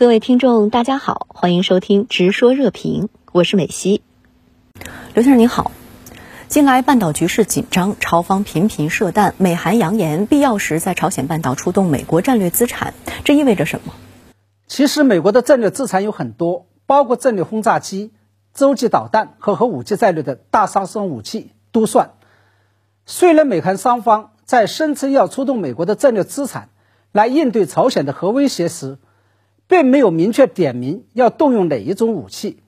各位听众，大家好，欢迎收听《直说热评》，我是美西。刘先生您好，近来半岛局势紧张，朝方频频射弹，美韩扬言必要时在朝鲜半岛出动美国战略资产，这意味着什么？其实，美国的战略资产有很多，包括战略轰炸机、洲际导弹和核武器在内的大杀伤武器都算。虽然美韩双方在声称要出动美国的战略资产来应对朝鲜的核威胁时，并没有明确点名要动用哪一种武器，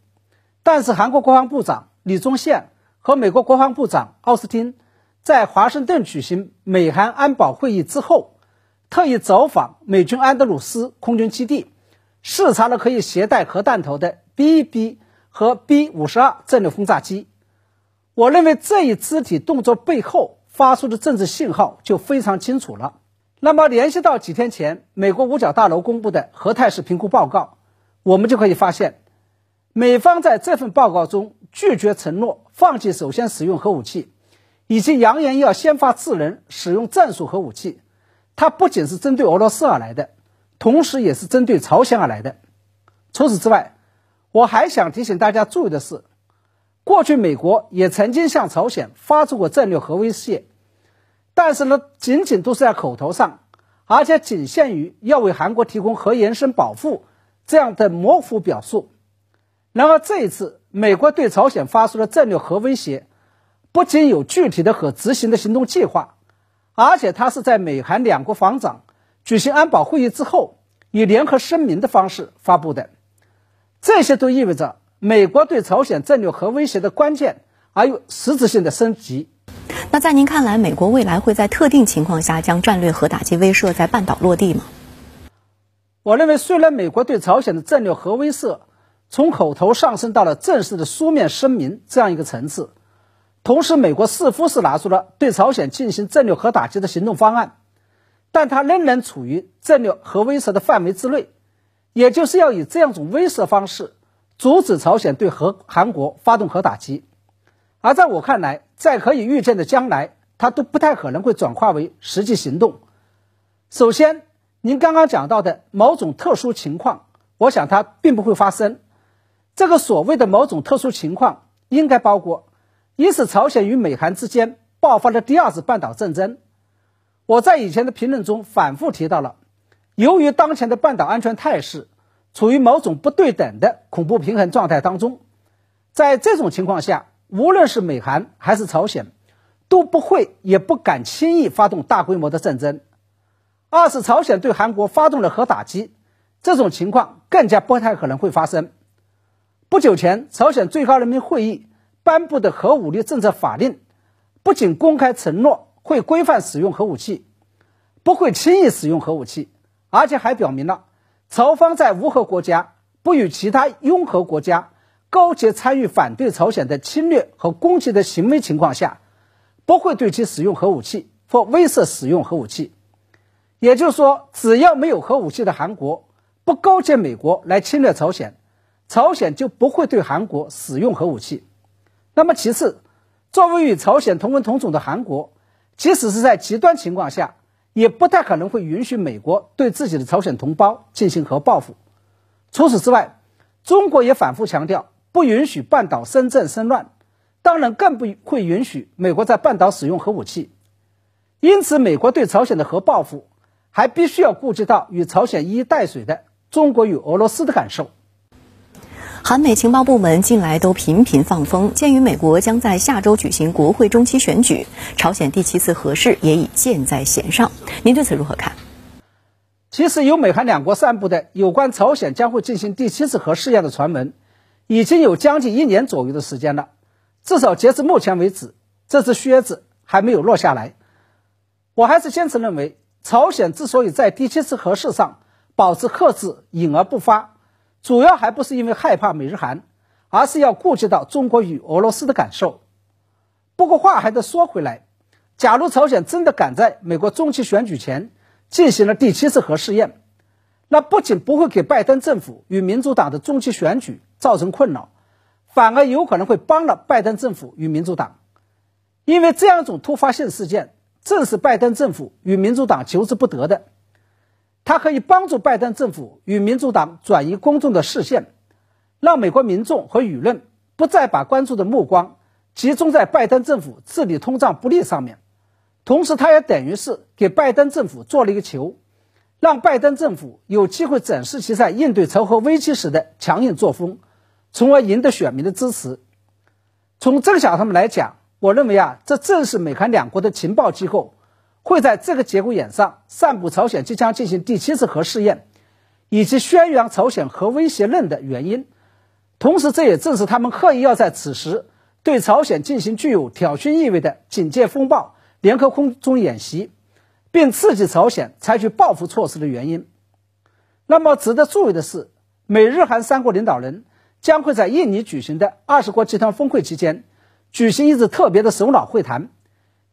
但是韩国国防部长李宗宪和美国国防部长奥斯汀在华盛顿举行美韩安保会议之后，特意走访美军安德鲁斯空军基地，视察了可以携带核弹头的 B-1B 和 B-52 战略轰炸机。我认为这一肢体动作背后发出的政治信号就非常清楚了。那么，联系到几天前美国五角大楼公布的核态势评估报告，我们就可以发现，美方在这份报告中拒绝承诺放弃首先使用核武器，以及扬言要先发制人使用战术核武器。它不仅是针对俄罗斯而来的，同时也是针对朝鲜而来的。除此之外，我还想提醒大家注意的是，过去美国也曾经向朝鲜发出过战略核威胁。但是呢，仅仅都是在口头上，而且仅限于要为韩国提供核延伸保护这样的模糊表述。然而这一次，美国对朝鲜发出的战略核威胁，不仅有具体的可执行的行动计划，而且它是在美韩两国防长举行安保会议之后，以联合声明的方式发布的。这些都意味着美国对朝鲜战略核威胁的关键而又实质性的升级。那在您看来，美国未来会在特定情况下将战略核打击威慑在半岛落地吗？我认为，虽然美国对朝鲜的战略核威慑从口头上升到了正式的书面声明这样一个层次，同时美国似乎是拿出了对朝鲜进行战略核打击的行动方案，但它仍然处于战略核威慑的范围之内，也就是要以这样一种威慑方式阻止朝鲜对核韩国发动核打击。而在我看来，在可以预见的将来，它都不太可能会转化为实际行动。首先，您刚刚讲到的某种特殊情况，我想它并不会发生。这个所谓的某种特殊情况，应该包括一是朝鲜与美韩之间爆发的第二次半岛战争。我在以前的评论中反复提到了，由于当前的半岛安全态势处于某种不对等的恐怖平衡状态当中，在这种情况下。无论是美韩还是朝鲜，都不会也不敢轻易发动大规模的战争。二是朝鲜对韩国发动了核打击，这种情况更加不太可能会发生。不久前，朝鲜最高人民会议颁布的核武力政策法令，不仅公开承诺会规范使用核武器，不会轻易使用核武器，而且还表明了朝方在无核国家不与其他拥核国家。高级参与反对朝鲜的侵略和攻击的行为情况下，不会对其使用核武器或威慑使用核武器。也就是说，只要没有核武器的韩国不勾结美国来侵略朝鲜，朝鲜就不会对韩国使用核武器。那么，其次，作为与朝鲜同文同种的韩国，即使是在极端情况下，也不太可能会允许美国对自己的朝鲜同胞进行核报复。除此之外，中国也反复强调。不允许半岛生政生乱，当然更不会允许美国在半岛使用核武器。因此，美国对朝鲜的核报复，还必须要顾及到与朝鲜一衣带水的中国与俄罗斯的感受。韩美情报部门近来都频频放风，鉴于美国将在下周举行国会中期选举，朝鲜第七次核试也已箭在弦上。您对此如何看？其实，由美韩两国散布的有关朝鲜将会进行第七次核试验的传闻。已经有将近一年左右的时间了，至少截至目前为止，这只靴子还没有落下来。我还是坚持认为，朝鲜之所以在第七次核试上保持克制、隐而不发，主要还不是因为害怕美日韩，而是要顾及到中国与俄罗斯的感受。不过话还得说回来，假如朝鲜真的赶在美国中期选举前进行了第七次核试验，那不仅不会给拜登政府与民主党的中期选举。造成困扰，反而有可能会帮了拜登政府与民主党，因为这样一种突发性事件正是拜登政府与民主党求之不得的。它可以帮助拜登政府与民主党转移公众的视线，让美国民众和舆论不再把关注的目光集中在拜登政府治理通胀不利上面。同时，它也等于是给拜登政府做了一个球，让拜登政府有机会展示其在应对仇核危机时的强硬作风，从而赢得选民的支持。从这个角度上来讲，我认为啊，这正是美韩两国的情报机构。会在这个节骨眼上散布朝鲜即将进行第七次核试验，以及宣扬朝鲜核威胁论的原因。同时，这也正是他们刻意要在此时对朝鲜进行具有挑衅意味的“警戒风暴”联合空中演习，并刺激朝鲜采取报复措施的原因。那么，值得注意的是，美日韩三国领导人将会在印尼举行的二十国集团峰会期间举行一次特别的首脑会谈。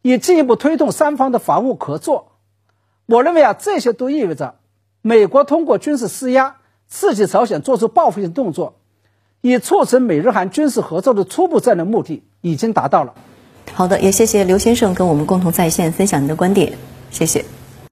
以进一步推动三方的防务合作。我认为啊，这些都意味着美国通过军事施压刺激朝鲜做出报复性动作，以促成美日韩军事合作的初步战略目的已经达到了。好的，也谢谢刘先生跟我们共同在线分享您的观点，谢谢。